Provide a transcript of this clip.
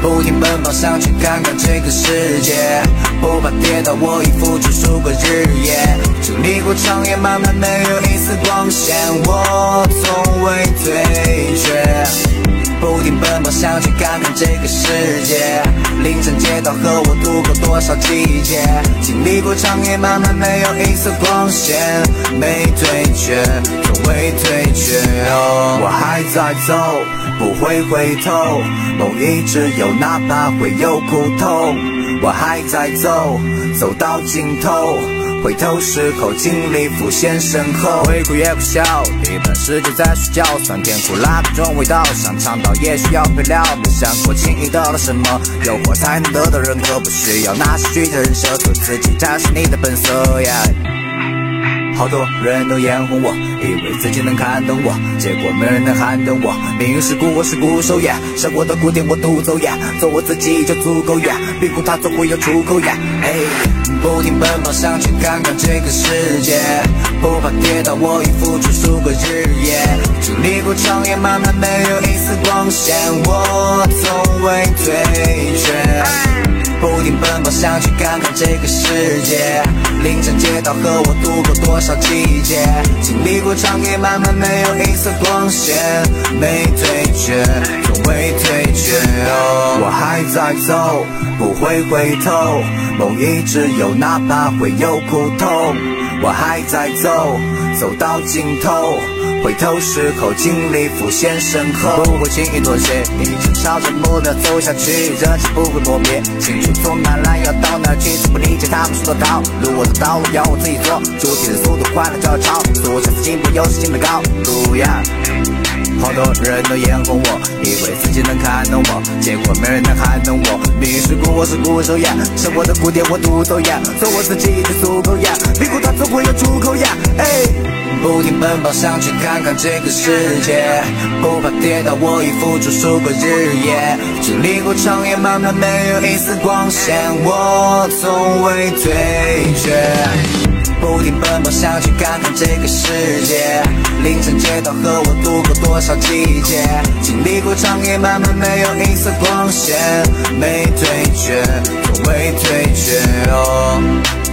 不停奔跑，想去看看这个世界，不怕跌倒，我已付出数个日夜，经历过长夜漫漫，没有一丝光线，我从未退却。不停奔跑，想去看看这个世界。凌晨街道和我度过多少季节，经历过长夜漫漫，没有一丝光线，没退却，从未退却。我还在走，不会回头，梦一直有，哪怕会有苦痛。我还在走，走到尽头。回头时候，经历浮现身后，会哭也不笑，一半时间在睡觉，酸甜苦辣各种味道，想尝到也需要配料，没想过轻易得到什么，诱惑才能得到认可，不需要那些虚假人设，做自己才是你的本色。好多人都眼红我，以为自己能看懂我，结果没人能撼动我。命运是鼓，我是鼓手，呀，生活的鼓点我独奏，呀，做我自己就足够，呀，庇护它总会有出口，呀。嘿，不停奔跑，想去看看这个世界，不怕跌倒，我已付出数个日夜，经历过长夜漫漫，没有一丝光线，我从未退却。不停奔跑，想去看看这个世界。凌晨街道和我度过多少季节，经历过长夜漫漫，没有一丝光线，没退却，从未退却。我还在走，不会回头，梦一直有，哪怕会有苦痛。我还在走，走到尽头。回头时候，经历浮现身后，不会轻易妥协，一直朝着目标走下去，热情不会磨灭。青春从哪来，要到哪去，从不理解他们说的道路。我的道路要我自己做，主体的速度快了就要超，速下次进步又是新的高度呀。好多人都眼红我，以为自己能看懂我，结果没人能撼动我。命运是鼓，我是鼓手呀，生活的鼓点我独奏呀，做我自己就足够呀，庇护它总会有出口呀。哎，不停奔跑，想去看看这个世界，不怕跌倒，我已付出数个日夜，经历过长夜漫漫，没有一丝光线，我从未退却。不停奔跑，想去看看这个世界。凌晨街道和我度过多少季节，经历过长夜漫漫，没有一丝光线，没退却，从未退却。